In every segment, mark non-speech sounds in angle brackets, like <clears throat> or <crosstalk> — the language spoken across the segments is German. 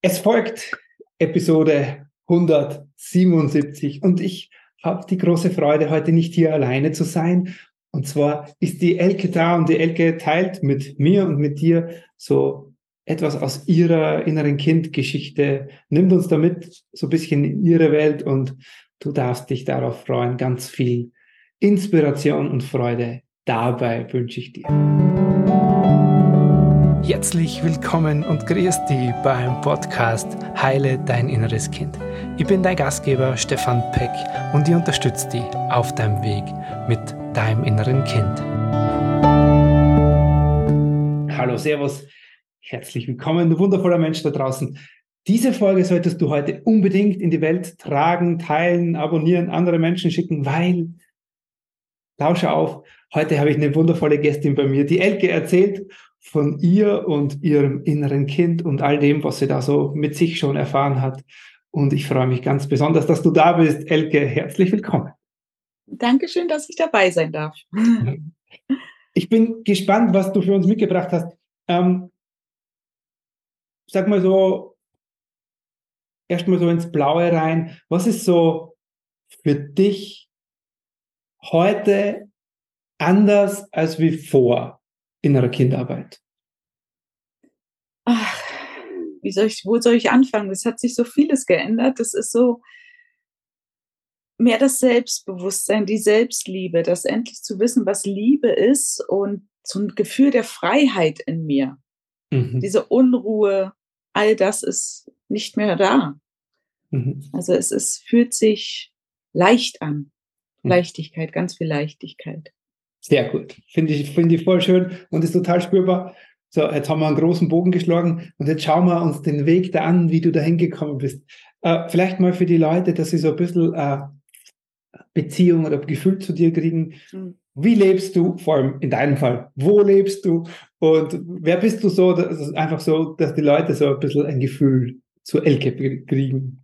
Es folgt Episode 177 und ich habe die große Freude, heute nicht hier alleine zu sein. Und zwar ist die Elke da und die Elke teilt mit mir und mit dir so etwas aus ihrer inneren Kindgeschichte, nimmt uns damit so ein bisschen in ihre Welt und du darfst dich darauf freuen. Ganz viel Inspiration und Freude dabei wünsche ich dir. Herzlich willkommen und grüß dich beim Podcast Heile dein inneres Kind. Ich bin dein Gastgeber Stefan Peck und ich unterstütze dich auf deinem Weg mit deinem inneren Kind. Hallo, Servus, herzlich willkommen, du wundervoller Mensch da draußen. Diese Folge solltest du heute unbedingt in die Welt tragen, teilen, abonnieren, andere Menschen schicken, weil, tausche auf, heute habe ich eine wundervolle Gästin bei mir, die Elke erzählt von ihr und ihrem inneren Kind und all dem, was sie da so mit sich schon erfahren hat. Und ich freue mich ganz besonders, dass du da bist. Elke, herzlich willkommen. Dankeschön, dass ich dabei sein darf. Ich bin gespannt, was du für uns mitgebracht hast. Ähm, sag mal so, erstmal so ins Blaue rein. Was ist so für dich heute anders als wie vor? Innerer Kindarbeit? Ach, wie soll ich, wo soll ich anfangen? Es hat sich so vieles geändert. Das ist so mehr das Selbstbewusstsein, die Selbstliebe, das endlich zu wissen, was Liebe ist und so ein Gefühl der Freiheit in mir. Mhm. Diese Unruhe, all das ist nicht mehr da. Mhm. Also es ist, fühlt sich leicht an. Mhm. Leichtigkeit, ganz viel Leichtigkeit. Sehr gut. Finde ich, finde ich voll schön und ist total spürbar. So, jetzt haben wir einen großen Bogen geschlagen und jetzt schauen wir uns den Weg da an, wie du da hingekommen bist. Äh, vielleicht mal für die Leute, dass sie so ein bisschen äh, Beziehung oder Gefühl zu dir kriegen. Mhm. Wie lebst du, vor allem in deinem Fall, wo lebst du und wer bist du so? Das ist einfach so, dass die Leute so ein bisschen ein Gefühl zu Elke kriegen.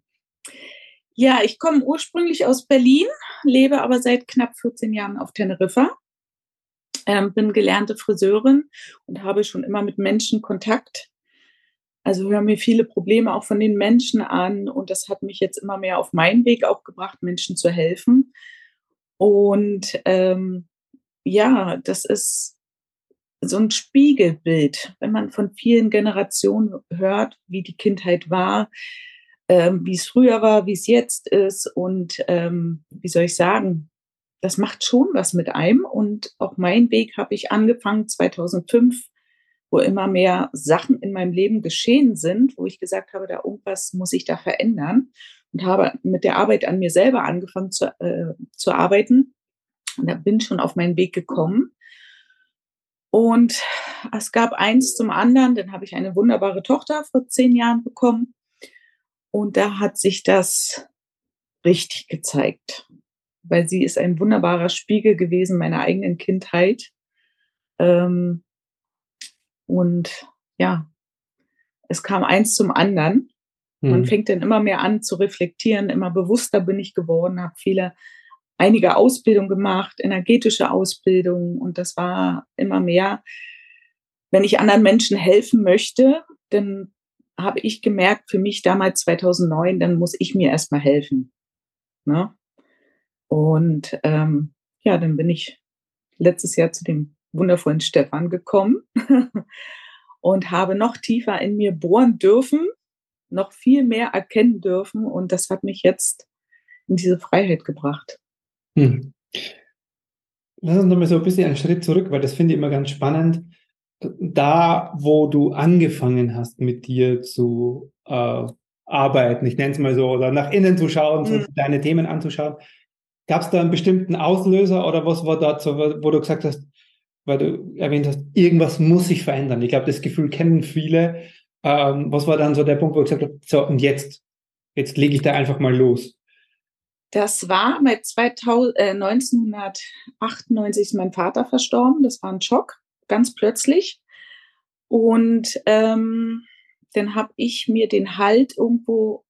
Ja, ich komme ursprünglich aus Berlin, lebe aber seit knapp 14 Jahren auf Teneriffa ähm, bin gelernte Friseurin und habe schon immer mit Menschen Kontakt. Also höre mir viele Probleme auch von den Menschen an und das hat mich jetzt immer mehr auf meinen Weg auch gebracht, Menschen zu helfen. Und ähm, ja, das ist so ein Spiegelbild, wenn man von vielen Generationen hört, wie die Kindheit war, ähm, wie es früher war, wie es jetzt ist und ähm, wie soll ich sagen, das macht schon was mit einem. Und auch mein Weg habe ich angefangen 2005, wo immer mehr Sachen in meinem Leben geschehen sind, wo ich gesagt habe, da irgendwas muss ich da verändern und habe mit der Arbeit an mir selber angefangen zu, äh, zu arbeiten. Und da bin schon auf meinen Weg gekommen. Und es gab eins zum anderen, dann habe ich eine wunderbare Tochter vor zehn Jahren bekommen. Und da hat sich das richtig gezeigt weil sie ist ein wunderbarer Spiegel gewesen meiner eigenen Kindheit. Ähm, und ja, es kam eins zum anderen. Mhm. Man hm. fängt dann immer mehr an zu reflektieren, immer bewusster bin ich geworden, habe viele, einige Ausbildungen gemacht, energetische Ausbildung und das war immer mehr. Wenn ich anderen Menschen helfen möchte, dann habe ich gemerkt, für mich damals 2009, dann muss ich mir erstmal helfen. Ne? Und ähm, ja, dann bin ich letztes Jahr zu dem wundervollen Stefan gekommen <laughs> und habe noch tiefer in mir bohren dürfen, noch viel mehr erkennen dürfen. Und das hat mich jetzt in diese Freiheit gebracht. Hm. Lass uns nochmal so ein bisschen einen Schritt zurück, weil das finde ich immer ganz spannend. Da, wo du angefangen hast, mit dir zu äh, arbeiten, ich nenne es mal so, oder nach innen zu schauen, hm. deine Themen anzuschauen, Gab es da einen bestimmten Auslöser oder was war dazu, wo du gesagt hast, weil du erwähnt hast, irgendwas muss sich verändern? Ich glaube, das Gefühl kennen viele. Ähm, was war dann so der Punkt, wo du gesagt hast, so und jetzt, jetzt lege ich da einfach mal los? Das war mit 2000, äh, 1998 ist mein Vater verstorben. Das war ein Schock, ganz plötzlich. Und ähm, dann habe ich mir den Halt irgendwo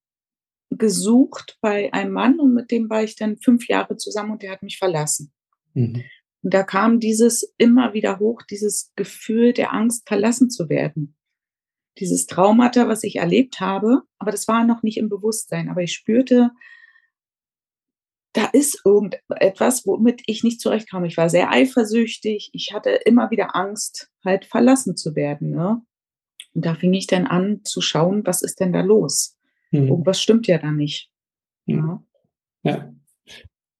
gesucht bei einem Mann und mit dem war ich dann fünf Jahre zusammen und der hat mich verlassen. Mhm. Und da kam dieses immer wieder hoch, dieses Gefühl der Angst, verlassen zu werden. dieses Traumata, was ich erlebt habe, aber das war noch nicht im Bewusstsein. Aber ich spürte, da ist irgendetwas, womit ich nicht zurechtkam. Ich war sehr eifersüchtig. Ich hatte immer wieder Angst, halt verlassen zu werden. Ne? Und da fing ich dann an zu schauen, was ist denn da los? Mhm. Irgendwas stimmt ja da nicht. Ja. ja.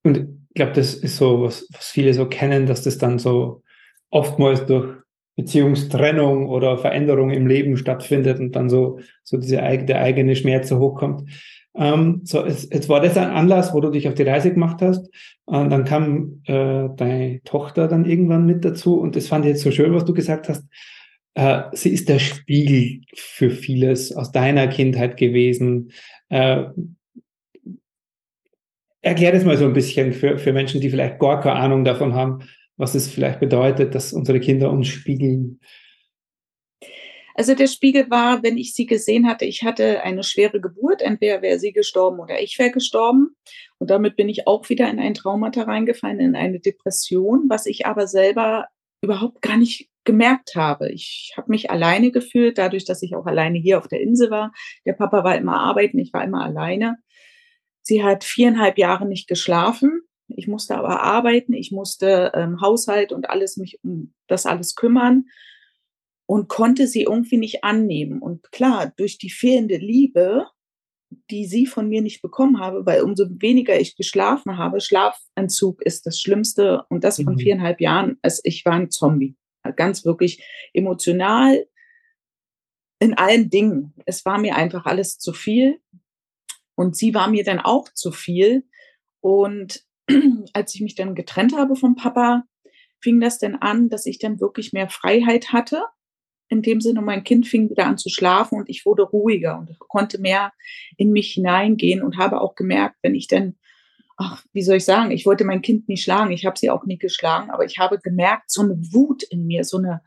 Und ich glaube, das ist so, was, was viele so kennen, dass das dann so oftmals durch Beziehungstrennung oder Veränderung im Leben stattfindet und dann so, so diese, der eigene Schmerz so hochkommt. Ähm, so, es, jetzt war das ein Anlass, wo du dich auf die Reise gemacht hast. Und dann kam äh, deine Tochter dann irgendwann mit dazu. Und das fand ich jetzt so schön, was du gesagt hast. Äh, sie ist der Spiegel für vieles aus deiner Kindheit gewesen. Äh, erklär das mal so ein bisschen für, für Menschen, die vielleicht gar keine Ahnung davon haben, was es vielleicht bedeutet, dass unsere Kinder uns spiegeln. Also der Spiegel war, wenn ich sie gesehen hatte, ich hatte eine schwere Geburt, entweder wäre sie gestorben oder ich wäre gestorben. Und damit bin ich auch wieder in ein Traumata reingefallen, in eine Depression, was ich aber selber überhaupt gar nicht gemerkt habe. Ich habe mich alleine gefühlt, dadurch, dass ich auch alleine hier auf der Insel war. Der Papa war immer arbeiten, ich war immer alleine. Sie hat viereinhalb Jahre nicht geschlafen. Ich musste aber arbeiten, ich musste ähm, Haushalt und alles mich um das alles kümmern und konnte sie irgendwie nicht annehmen. Und klar, durch die fehlende Liebe, die sie von mir nicht bekommen habe, weil umso weniger ich geschlafen habe, Schlafentzug ist das Schlimmste und das von mhm. viereinhalb Jahren, als ich war ein Zombie. Ganz wirklich emotional in allen Dingen. Es war mir einfach alles zu viel und sie war mir dann auch zu viel. Und <clears throat> als ich mich dann getrennt habe vom Papa, fing das dann an, dass ich dann wirklich mehr Freiheit hatte in dem Sinne, mein Kind fing wieder an zu schlafen und ich wurde ruhiger und konnte mehr in mich hineingehen und habe auch gemerkt, wenn ich dann, ach, wie soll ich sagen, ich wollte mein Kind nie schlagen, ich habe sie auch nie geschlagen, aber ich habe gemerkt, so eine Wut in mir, so eine,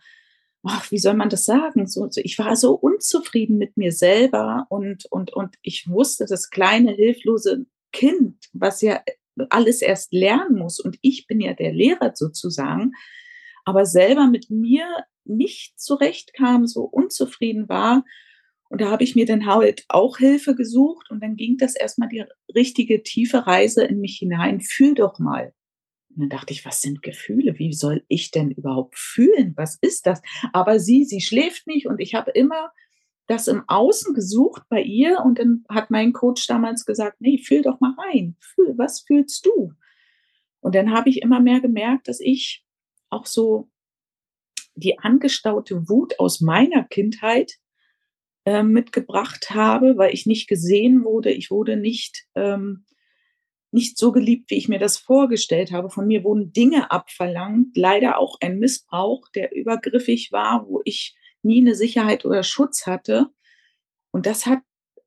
ach, wie soll man das sagen? So, so, ich war so unzufrieden mit mir selber und, und, und ich wusste, das kleine, hilflose Kind, was ja alles erst lernen muss und ich bin ja der Lehrer sozusagen, aber selber mit mir nicht zurechtkam, so unzufrieden war. Und da habe ich mir dann halt auch Hilfe gesucht und dann ging das erstmal die richtige tiefe Reise in mich hinein. Fühl doch mal. Und dann dachte ich, was sind Gefühle? Wie soll ich denn überhaupt fühlen? Was ist das? Aber sie, sie schläft nicht und ich habe immer das im Außen gesucht bei ihr und dann hat mein Coach damals gesagt, nee, fühl doch mal rein. Fühl, was fühlst du? Und dann habe ich immer mehr gemerkt, dass ich auch so die angestaute Wut aus meiner Kindheit äh, mitgebracht habe, weil ich nicht gesehen wurde. Ich wurde nicht, ähm, nicht so geliebt, wie ich mir das vorgestellt habe. Von mir wurden Dinge abverlangt, leider auch ein Missbrauch, der übergriffig war, wo ich nie eine Sicherheit oder Schutz hatte. Und das hat,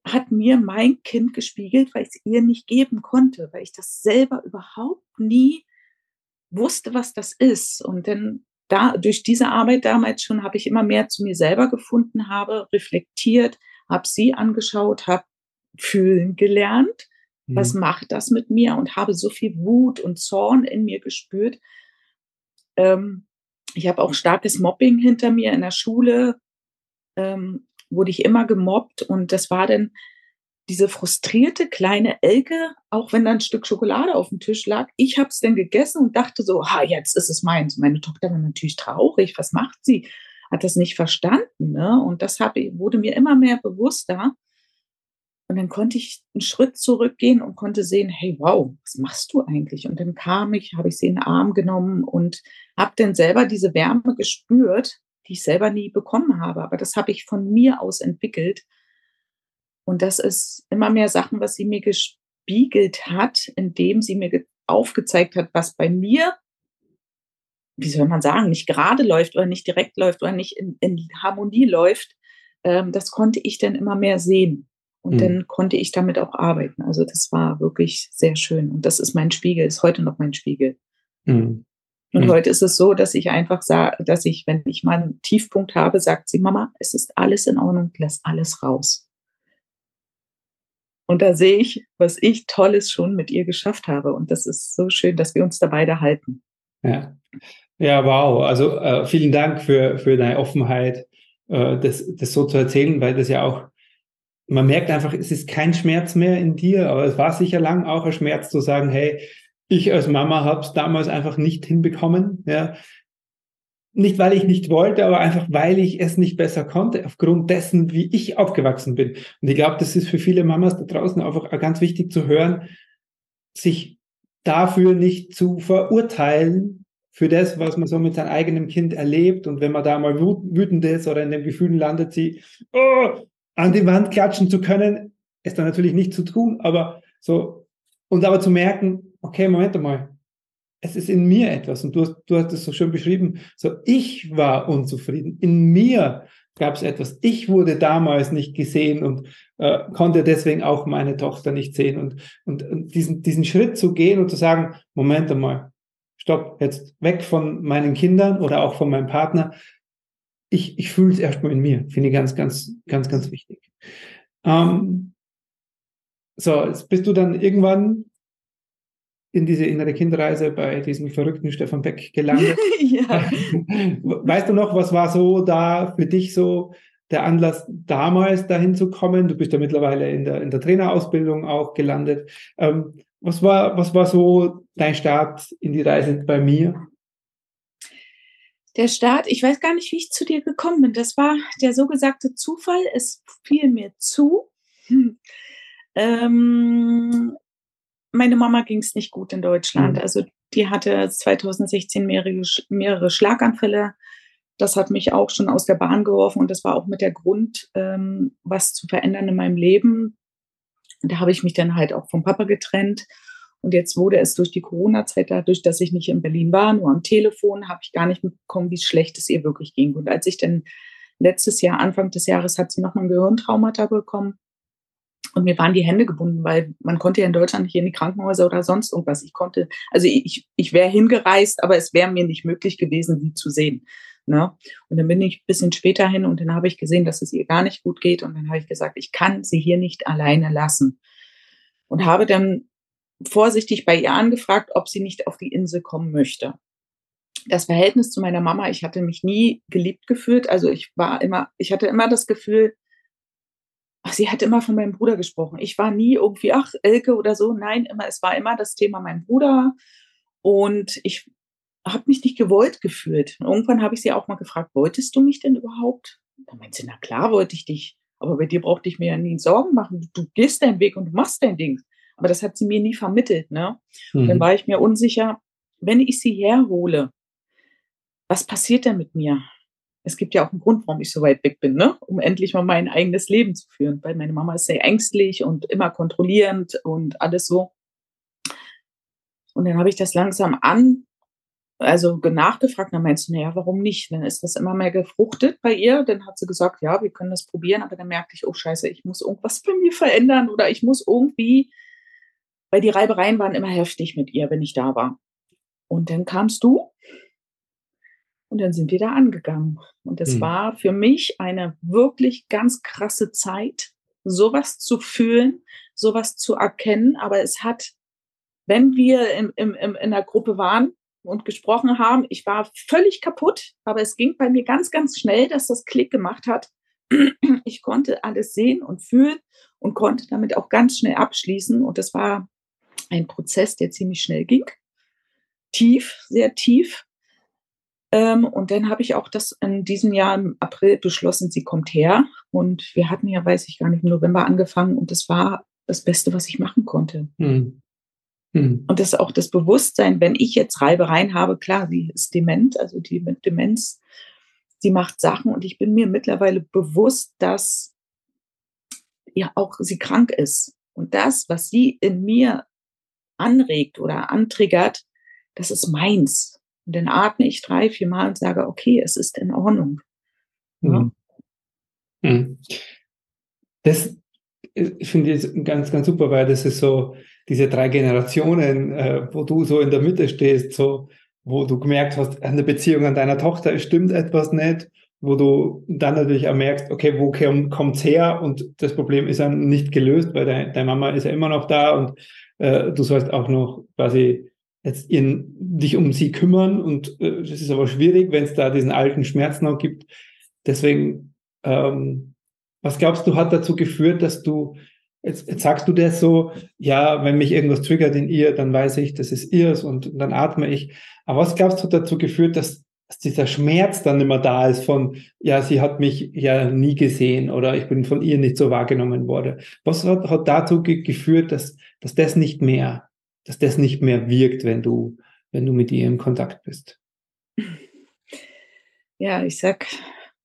hat mir mein Kind gespiegelt, weil ich es ihr nicht geben konnte, weil ich das selber überhaupt nie wusste, was das ist. Und dann da, durch diese Arbeit damals schon habe ich immer mehr zu mir selber gefunden, habe reflektiert, habe sie angeschaut, habe fühlen gelernt. Mhm. Was macht das mit mir? Und habe so viel Wut und Zorn in mir gespürt. Ähm, ich habe auch starkes Mobbing hinter mir in der Schule. Ähm, wurde ich immer gemobbt und das war dann diese frustrierte kleine Elke, auch wenn da ein Stück Schokolade auf dem Tisch lag, ich habe es dann gegessen und dachte so, ha, jetzt ist es meins. Meine Tochter war natürlich traurig. Was macht sie? Hat das nicht verstanden. Ne? Und das hab, wurde mir immer mehr bewusster. Und dann konnte ich einen Schritt zurückgehen und konnte sehen, hey, wow, was machst du eigentlich? Und dann kam ich, habe ich sie in den Arm genommen und habe dann selber diese Wärme gespürt, die ich selber nie bekommen habe. Aber das habe ich von mir aus entwickelt. Und das ist immer mehr Sachen, was sie mir gespiegelt hat, indem sie mir aufgezeigt hat, was bei mir, wie soll man sagen, nicht gerade läuft oder nicht direkt läuft oder nicht in, in Harmonie läuft. Ähm, das konnte ich dann immer mehr sehen. Und mhm. dann konnte ich damit auch arbeiten. Also das war wirklich sehr schön. Und das ist mein Spiegel, ist heute noch mein Spiegel. Mhm. Und mhm. heute ist es so, dass ich einfach sage, dass ich, wenn ich mal einen Tiefpunkt habe, sagt sie, Mama, es ist alles in Ordnung, lass alles raus. Und da sehe ich, was ich Tolles schon mit ihr geschafft habe. Und das ist so schön, dass wir uns da beide halten. Ja, ja wow. Also äh, vielen Dank für, für deine Offenheit äh, das, das so zu erzählen, weil das ja auch, man merkt einfach, es ist kein Schmerz mehr in dir, aber es war sicher lang auch ein Schmerz zu sagen, hey, ich als Mama habe es damals einfach nicht hinbekommen. Ja. Nicht, weil ich nicht wollte, aber einfach, weil ich es nicht besser konnte, aufgrund dessen, wie ich aufgewachsen bin. Und ich glaube, das ist für viele Mamas da draußen einfach ganz wichtig zu hören, sich dafür nicht zu verurteilen, für das, was man so mit seinem eigenen Kind erlebt. Und wenn man da mal wütend ist oder in dem Gefühl landet, sie oh, an die Wand klatschen zu können, ist dann natürlich nicht zu tun, aber so, und aber zu merken, okay, Moment einmal, es ist in mir etwas. Und du hast, du hast es so schön beschrieben, so ich war unzufrieden, in mir gab es etwas, ich wurde damals nicht gesehen und äh, konnte deswegen auch meine Tochter nicht sehen. Und, und, und diesen, diesen Schritt zu gehen und zu sagen, Moment einmal, stopp, jetzt weg von meinen Kindern oder auch von meinem Partner, ich, ich fühle es erstmal in mir, finde ich ganz, ganz, ganz, ganz wichtig. Ähm, so, jetzt bist du dann irgendwann in diese innere Kindreise bei diesem verrückten Stefan Beck gelandet. <laughs> ja. Weißt du noch, was war so da für dich so der Anlass, damals dahin zu kommen? Du bist ja mittlerweile in der, in der Trainerausbildung auch gelandet. Ähm, was war, was war so dein Start in die Reise bei mir? Der Start, ich weiß gar nicht, wie ich zu dir gekommen bin. Das war der so gesagte Zufall. Es fiel mir zu. Hm. Ähm, meine Mama ging es nicht gut in Deutschland. Mhm. Also die hatte 2016 mehrere, mehrere Schlaganfälle. Das hat mich auch schon aus der Bahn geworfen und das war auch mit der Grund, ähm, was zu verändern in meinem Leben. Und da habe ich mich dann halt auch vom Papa getrennt. Und jetzt wurde es durch die Corona-Zeit, dadurch, dass ich nicht in Berlin war, nur am Telefon, habe ich gar nicht mitbekommen, wie schlecht es ihr wirklich ging. Und als ich dann letztes Jahr, Anfang des Jahres, hat sie nochmal ein Gehirntraumata bekommen. Und mir waren die Hände gebunden, weil man konnte ja in Deutschland nicht in die Krankenhäuser oder sonst irgendwas. Ich konnte, also ich, ich wäre hingereist, aber es wäre mir nicht möglich gewesen, sie zu sehen. Ne? Und dann bin ich ein bisschen später hin und dann habe ich gesehen, dass es ihr gar nicht gut geht. Und dann habe ich gesagt, ich kann sie hier nicht alleine lassen. Und habe dann vorsichtig bei ihr angefragt, ob sie nicht auf die Insel kommen möchte. Das Verhältnis zu meiner Mama, ich hatte mich nie geliebt gefühlt. Also ich war immer, ich hatte immer das Gefühl, ach, sie hat immer von meinem Bruder gesprochen. Ich war nie irgendwie, ach, Elke oder so. Nein, immer, es war immer das Thema mein Bruder. Und ich habe mich nicht gewollt gefühlt. Und irgendwann habe ich sie auch mal gefragt, wolltest du mich denn überhaupt? Da meint sie, na klar wollte ich dich. Aber bei dir brauchte ich mir ja nie Sorgen machen. Du, gehst deinen Weg und du machst dein Ding. Aber das hat sie mir nie vermittelt. Ne? Mhm. dann war ich mir unsicher, wenn ich sie herhole, was passiert denn mit mir? Es gibt ja auch einen Grund, warum ich so weit weg bin, ne? um endlich mal mein eigenes Leben zu führen. Weil meine Mama ist sehr ängstlich und immer kontrollierend und alles so. Und dann habe ich das langsam an, also nachgefragt, dann meinst du, naja, warum nicht? Dann ist das immer mehr gefruchtet bei ihr. Dann hat sie gesagt, ja, wir können das probieren, aber dann merkte ich, oh scheiße, ich muss irgendwas bei mir verändern oder ich muss irgendwie weil die Reibereien waren immer heftig mit ihr, wenn ich da war. Und dann kamst du und dann sind wir da angegangen. Und es mhm. war für mich eine wirklich ganz krasse Zeit, sowas zu fühlen, sowas zu erkennen. Aber es hat, wenn wir im, im, in der Gruppe waren und gesprochen haben, ich war völlig kaputt, aber es ging bei mir ganz, ganz schnell, dass das Klick gemacht hat. <clears throat> Ich konnte alles sehen und fühlen und konnte damit auch ganz schnell abschließen. Und das war ein Prozess, der ziemlich schnell ging. Tief, sehr tief. Ähm, und dann habe ich auch das in diesem Jahr im April beschlossen, sie kommt her. Und wir hatten ja, weiß ich gar nicht, im November angefangen und das war das Beste, was ich machen konnte. Hm. Hm. Und das ist auch das Bewusstsein, wenn ich jetzt Reibereien habe, klar, sie ist dement, also die mit Demenz, sie macht Sachen und ich bin mir mittlerweile bewusst, dass ja auch sie krank ist. Und das, was sie in mir anregt oder antriggert, das ist meins. Und dann atme ich drei, vier Mal und sage, okay, es ist in Ordnung. Ja. Mhm. Das ich finde ich ganz, ganz super, weil das ist so diese drei Generationen, äh, wo du so in der Mitte stehst, so, wo du gemerkt hast, an der Beziehung an deiner Tochter stimmt etwas nicht, wo du dann natürlich auch merkst, okay, wo kommt es her? Und das Problem ist dann nicht gelöst, weil deine, deine Mama ist ja immer noch da und äh, du sollst auch noch quasi jetzt in, dich um sie kümmern und äh, das ist aber schwierig, wenn es da diesen alten Schmerz noch gibt. Deswegen ähm, was glaubst du, hat dazu geführt, dass du, jetzt, jetzt sagst du das so, ja, wenn mich irgendwas triggert in ihr, dann weiß ich, das ist ihrs und dann atme ich. Aber was glaubst du, hat dazu geführt, dass, dass dieser Schmerz dann immer da ist von, ja, sie hat mich ja nie gesehen oder ich bin von ihr nicht so wahrgenommen worden. Was hat, hat dazu ge geführt, dass, dass das nicht mehr, dass das nicht mehr wirkt, wenn du, wenn du mit ihr in Kontakt bist? <laughs> Ja, ich sag,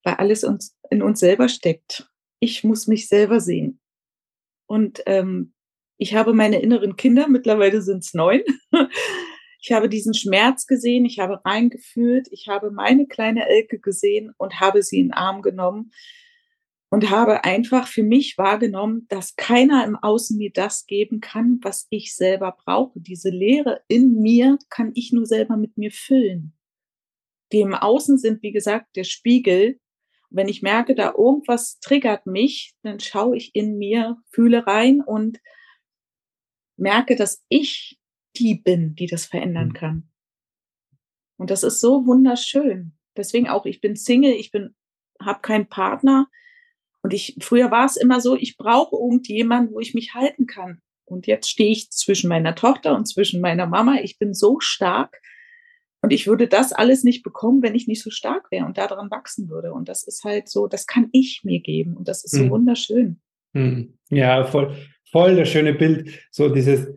weil alles uns, in uns selber steckt. Ich muss mich selber sehen. Und ähm, ich habe meine inneren Kinder, mittlerweile sind es neun. <laughs> Ich habe diesen Schmerz gesehen, ich habe reingefühlt, ich habe meine kleine Elke gesehen und habe sie in den Arm genommen und habe einfach für mich wahrgenommen, dass keiner im Außen mir das geben kann, was ich selber brauche. Diese Leere in mir kann ich nur selber mit mir füllen. Die im Außen sind, wie gesagt, der Spiegel. Wenn ich merke, da irgendwas triggert mich, dann schaue ich in mir, fühle rein und merke, dass ich die bin, die das verändern mhm. kann. Und das ist so wunderschön. Deswegen auch, ich bin Single, ich bin, habe keinen Partner. Und ich, früher war es immer so, ich brauche irgendjemanden, wo ich mich halten kann. Und jetzt stehe ich zwischen meiner Tochter und zwischen meiner Mama. Ich bin so stark. Und ich würde das alles nicht bekommen, wenn ich nicht so stark wäre und daran wachsen würde. Und das ist halt so, das kann ich mir geben. Und das ist so hm. wunderschön. Hm. Ja, voll, voll das schöne Bild. So dieses,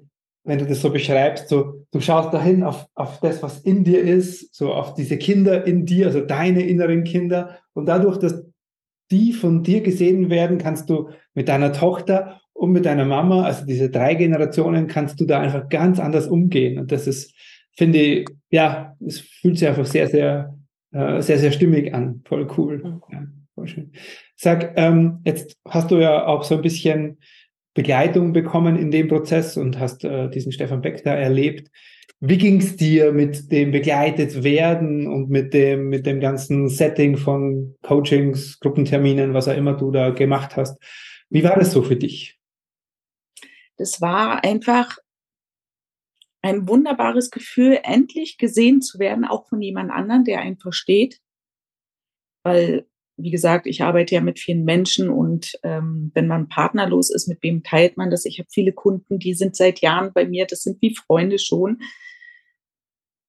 wenn du das so beschreibst, so, du schaust dahin auf, auf das, was in dir ist, so auf diese Kinder in dir, also deine inneren Kinder. Und dadurch, dass die von dir gesehen werden, kannst du mit deiner Tochter und mit deiner Mama, also diese drei Generationen, kannst du da einfach ganz anders umgehen. Und das ist, finde ich, ja, es fühlt sich einfach sehr, sehr, äh, sehr, sehr stimmig an. Voll cool. Mhm. Ja, voll schön. Sag, ähm, jetzt hast du ja auch so ein bisschen Begleitung bekommen in dem Prozess und hast äh, diesen Stefan Beck da erlebt. Wie ging es dir mit dem begleitet werden und mit dem, mit dem ganzen Setting von Coachings, Gruppenterminen, was auch immer du da gemacht hast? Wie war das so für dich? Das war einfach ein wunderbares Gefühl, endlich gesehen zu werden, auch von jemand anderen, der einen versteht. Weil wie gesagt, ich arbeite ja mit vielen Menschen und ähm, wenn man partnerlos ist, mit wem teilt man das? Ich habe viele Kunden, die sind seit Jahren bei mir, das sind wie Freunde schon.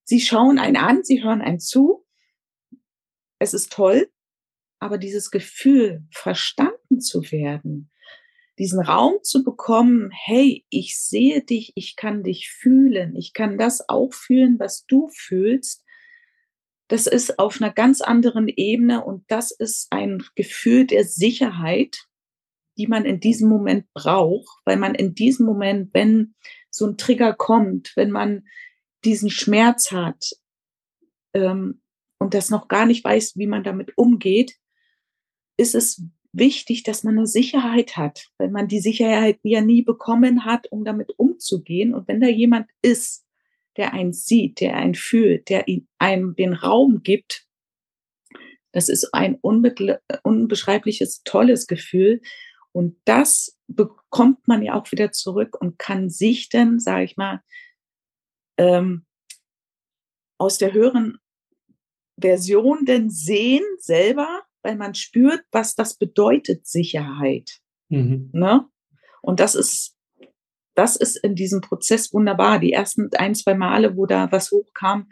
Sie schauen einen an, sie hören einen zu. Es ist toll, aber dieses Gefühl, verstanden zu werden, diesen Raum zu bekommen, hey, ich sehe dich, ich kann dich fühlen, ich kann das auch fühlen, was du fühlst, das ist auf einer ganz anderen Ebene und das ist ein Gefühl der Sicherheit, die man in diesem Moment braucht, weil man in diesem Moment, wenn so ein Trigger kommt, wenn man diesen Schmerz hat ähm, und das noch gar nicht weiß, wie man damit umgeht, ist es wichtig, dass man eine Sicherheit hat, weil man die Sicherheit ja nie bekommen hat, um damit umzugehen. Und wenn da jemand ist, der einen sieht, der einen fühlt, der einem den Raum gibt, das ist ein unbeschreibliches, tolles Gefühl. Und das bekommt man ja auch wieder zurück und kann sich dann, sage ich mal, ähm, aus der höheren Version denn sehen selber, weil man spürt, was das bedeutet, Sicherheit. Mhm. Ne? Und das ist das ist in diesem Prozess wunderbar. Die ersten ein, zwei Male, wo da was hochkam,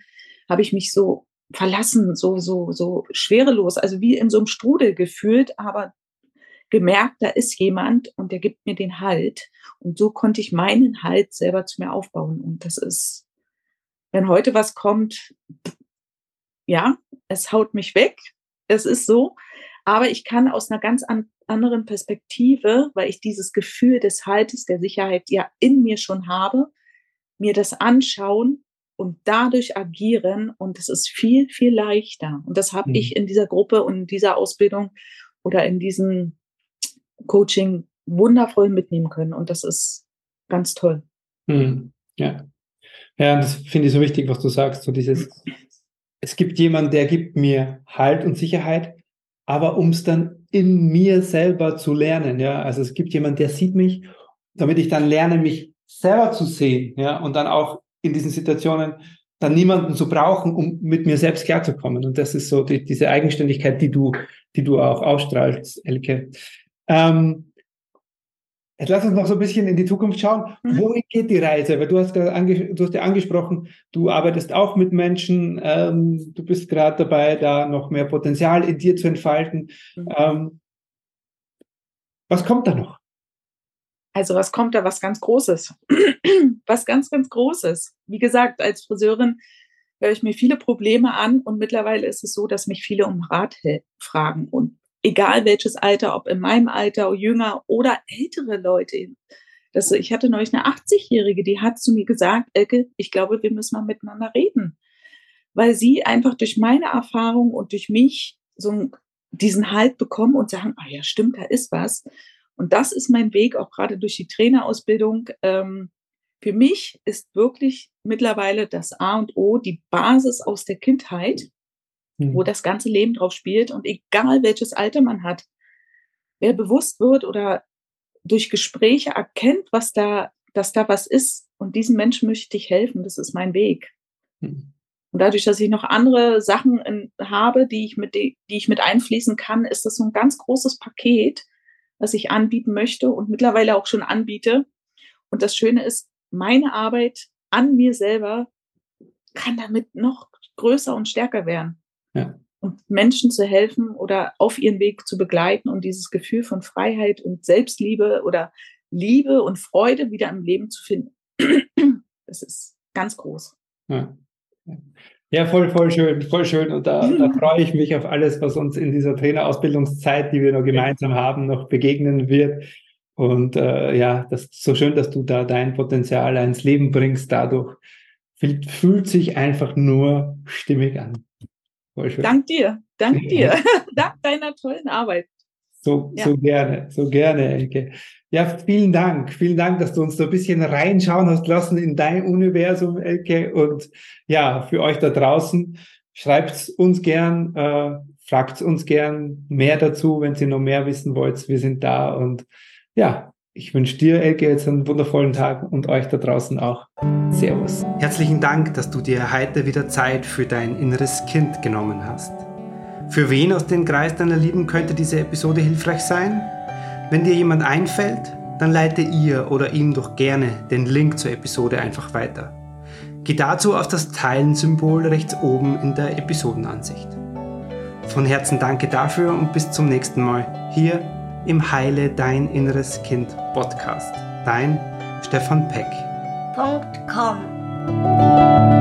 habe ich mich so verlassen, so, so, so schwerelos, also wie in so einem Strudel gefühlt, aber gemerkt, da ist jemand und der gibt mir den Halt. Und so konnte ich meinen Halt selber zu mir aufbauen. Und das ist, wenn heute was kommt, ja, es haut mich weg. Es ist so. Aber ich kann aus einer ganz an, anderen Perspektive, weil ich dieses Gefühl des Haltes, der Sicherheit ja in mir schon habe, mir das anschauen und dadurch agieren. Und es ist viel, viel leichter. Und das habe mhm. ich in dieser Gruppe und in dieser Ausbildung oder in diesem Coaching wundervoll mitnehmen können. Und das ist ganz toll. Mhm. Ja. Ja, das finde ich so wichtig, was du sagst. So dieses, es gibt jemanden, der gibt mir Halt und Sicherheit aber um es dann in mir selber zu lernen. Ja, also es gibt jemand, der sieht mich, damit ich dann lerne, mich selber zu sehen. Ja, und dann auch in diesen Situationen dann niemanden zu brauchen, um mit mir selbst klarzukommen. Und das ist so die, diese Eigenständigkeit, die du, die du auch ausstrahlst, Elke. Ähm, Jetzt lass uns noch so ein bisschen in die Zukunft schauen. Mhm. Wohin geht die Reise? Weil du hast, ange du hast ja angesprochen, du arbeitest auch mit Menschen, ähm, du bist gerade dabei, da noch mehr Potenzial in dir zu entfalten. Mhm. Ähm, was kommt da noch? Also was kommt da? Was ganz Großes. <clears throat> was ganz, ganz Großes. Wie gesagt, als Friseurin höre ich mir viele Probleme an und mittlerweile ist es so, dass mich viele um Rat fragen und egal welches Alter, ob in meinem Alter, jünger oder ältere Leute. Das, ich hatte neulich eine 80-Jährige, die hat zu mir gesagt, Elke, ich glaube, wir müssen mal miteinander reden. Weil sie einfach durch meine Erfahrung und durch mich so diesen Halt bekommen und sagen, ah ja, stimmt, da ist was. Und das ist mein Weg, auch gerade durch die Trainerausbildung. Ähm, für mich ist wirklich mittlerweile das A und O, die Basis aus der Kindheit mhm. wo das ganze Leben drauf spielt. Und egal welches Alter man hat, wer bewusst wird oder durch Gespräche erkennt, was da, dass da was ist und diesen Menschen möchte ich helfen, das ist mein Weg. Mhm. Und dadurch, dass ich noch andere Sachen in, habe, die ich, mit, die, die ich mit einfließen kann, ist das so ein ganz großes Paket, was ich anbieten möchte und mittlerweile auch schon anbiete. Und das Schöne ist, meine Arbeit an mir selber kann damit noch größer und stärker werden. Ja. Und Menschen zu helfen oder auf ihren Weg zu begleiten und dieses Gefühl von Freiheit und Selbstliebe oder Liebe und Freude wieder im Leben zu finden. <clears throat> Das ist ganz groß. Ja. Ja, voll, voll schön, voll schön. Und da, da <laughs> freue ich mich auf alles, was uns in dieser Trainerausbildungszeit, die wir noch gemeinsam haben, noch begegnen wird. Und äh, ja, das ist so schön, dass du da dein Potenzial ins Leben bringst. Dadurch fühlt, fühlt sich einfach nur stimmig an. Dank dir, dank dir, <laughs> dank deiner tollen Arbeit. So, ja. so gerne, so gerne, Elke. Ja, vielen Dank. Vielen Dank, dass du uns so ein bisschen reinschauen hast lassen in dein Universum, Elke. Und ja, für euch da draußen, schreibt uns gern, äh, fragt uns gern mehr dazu, wenn ihr noch mehr wissen wollt. Wir sind da und ja, ich wünsche dir, Elke, jetzt einen wundervollen Tag und euch da draußen auch. Servus. Herzlichen Dank, dass du dir heute wieder Zeit für dein inneres Kind genommen hast. Für wen aus dem Kreis deiner Lieben könnte diese Episode hilfreich sein? Wenn dir jemand einfällt, dann leite ihr oder ihm doch gerne den Link zur Episode einfach weiter. Geh dazu auf das Teilen-Symbol rechts oben in der Episodenansicht. Von Herzen danke dafür und bis zum nächsten Mal hier im Heile Dein Inneres Kind Podcast. Dein Stefan Peck. .com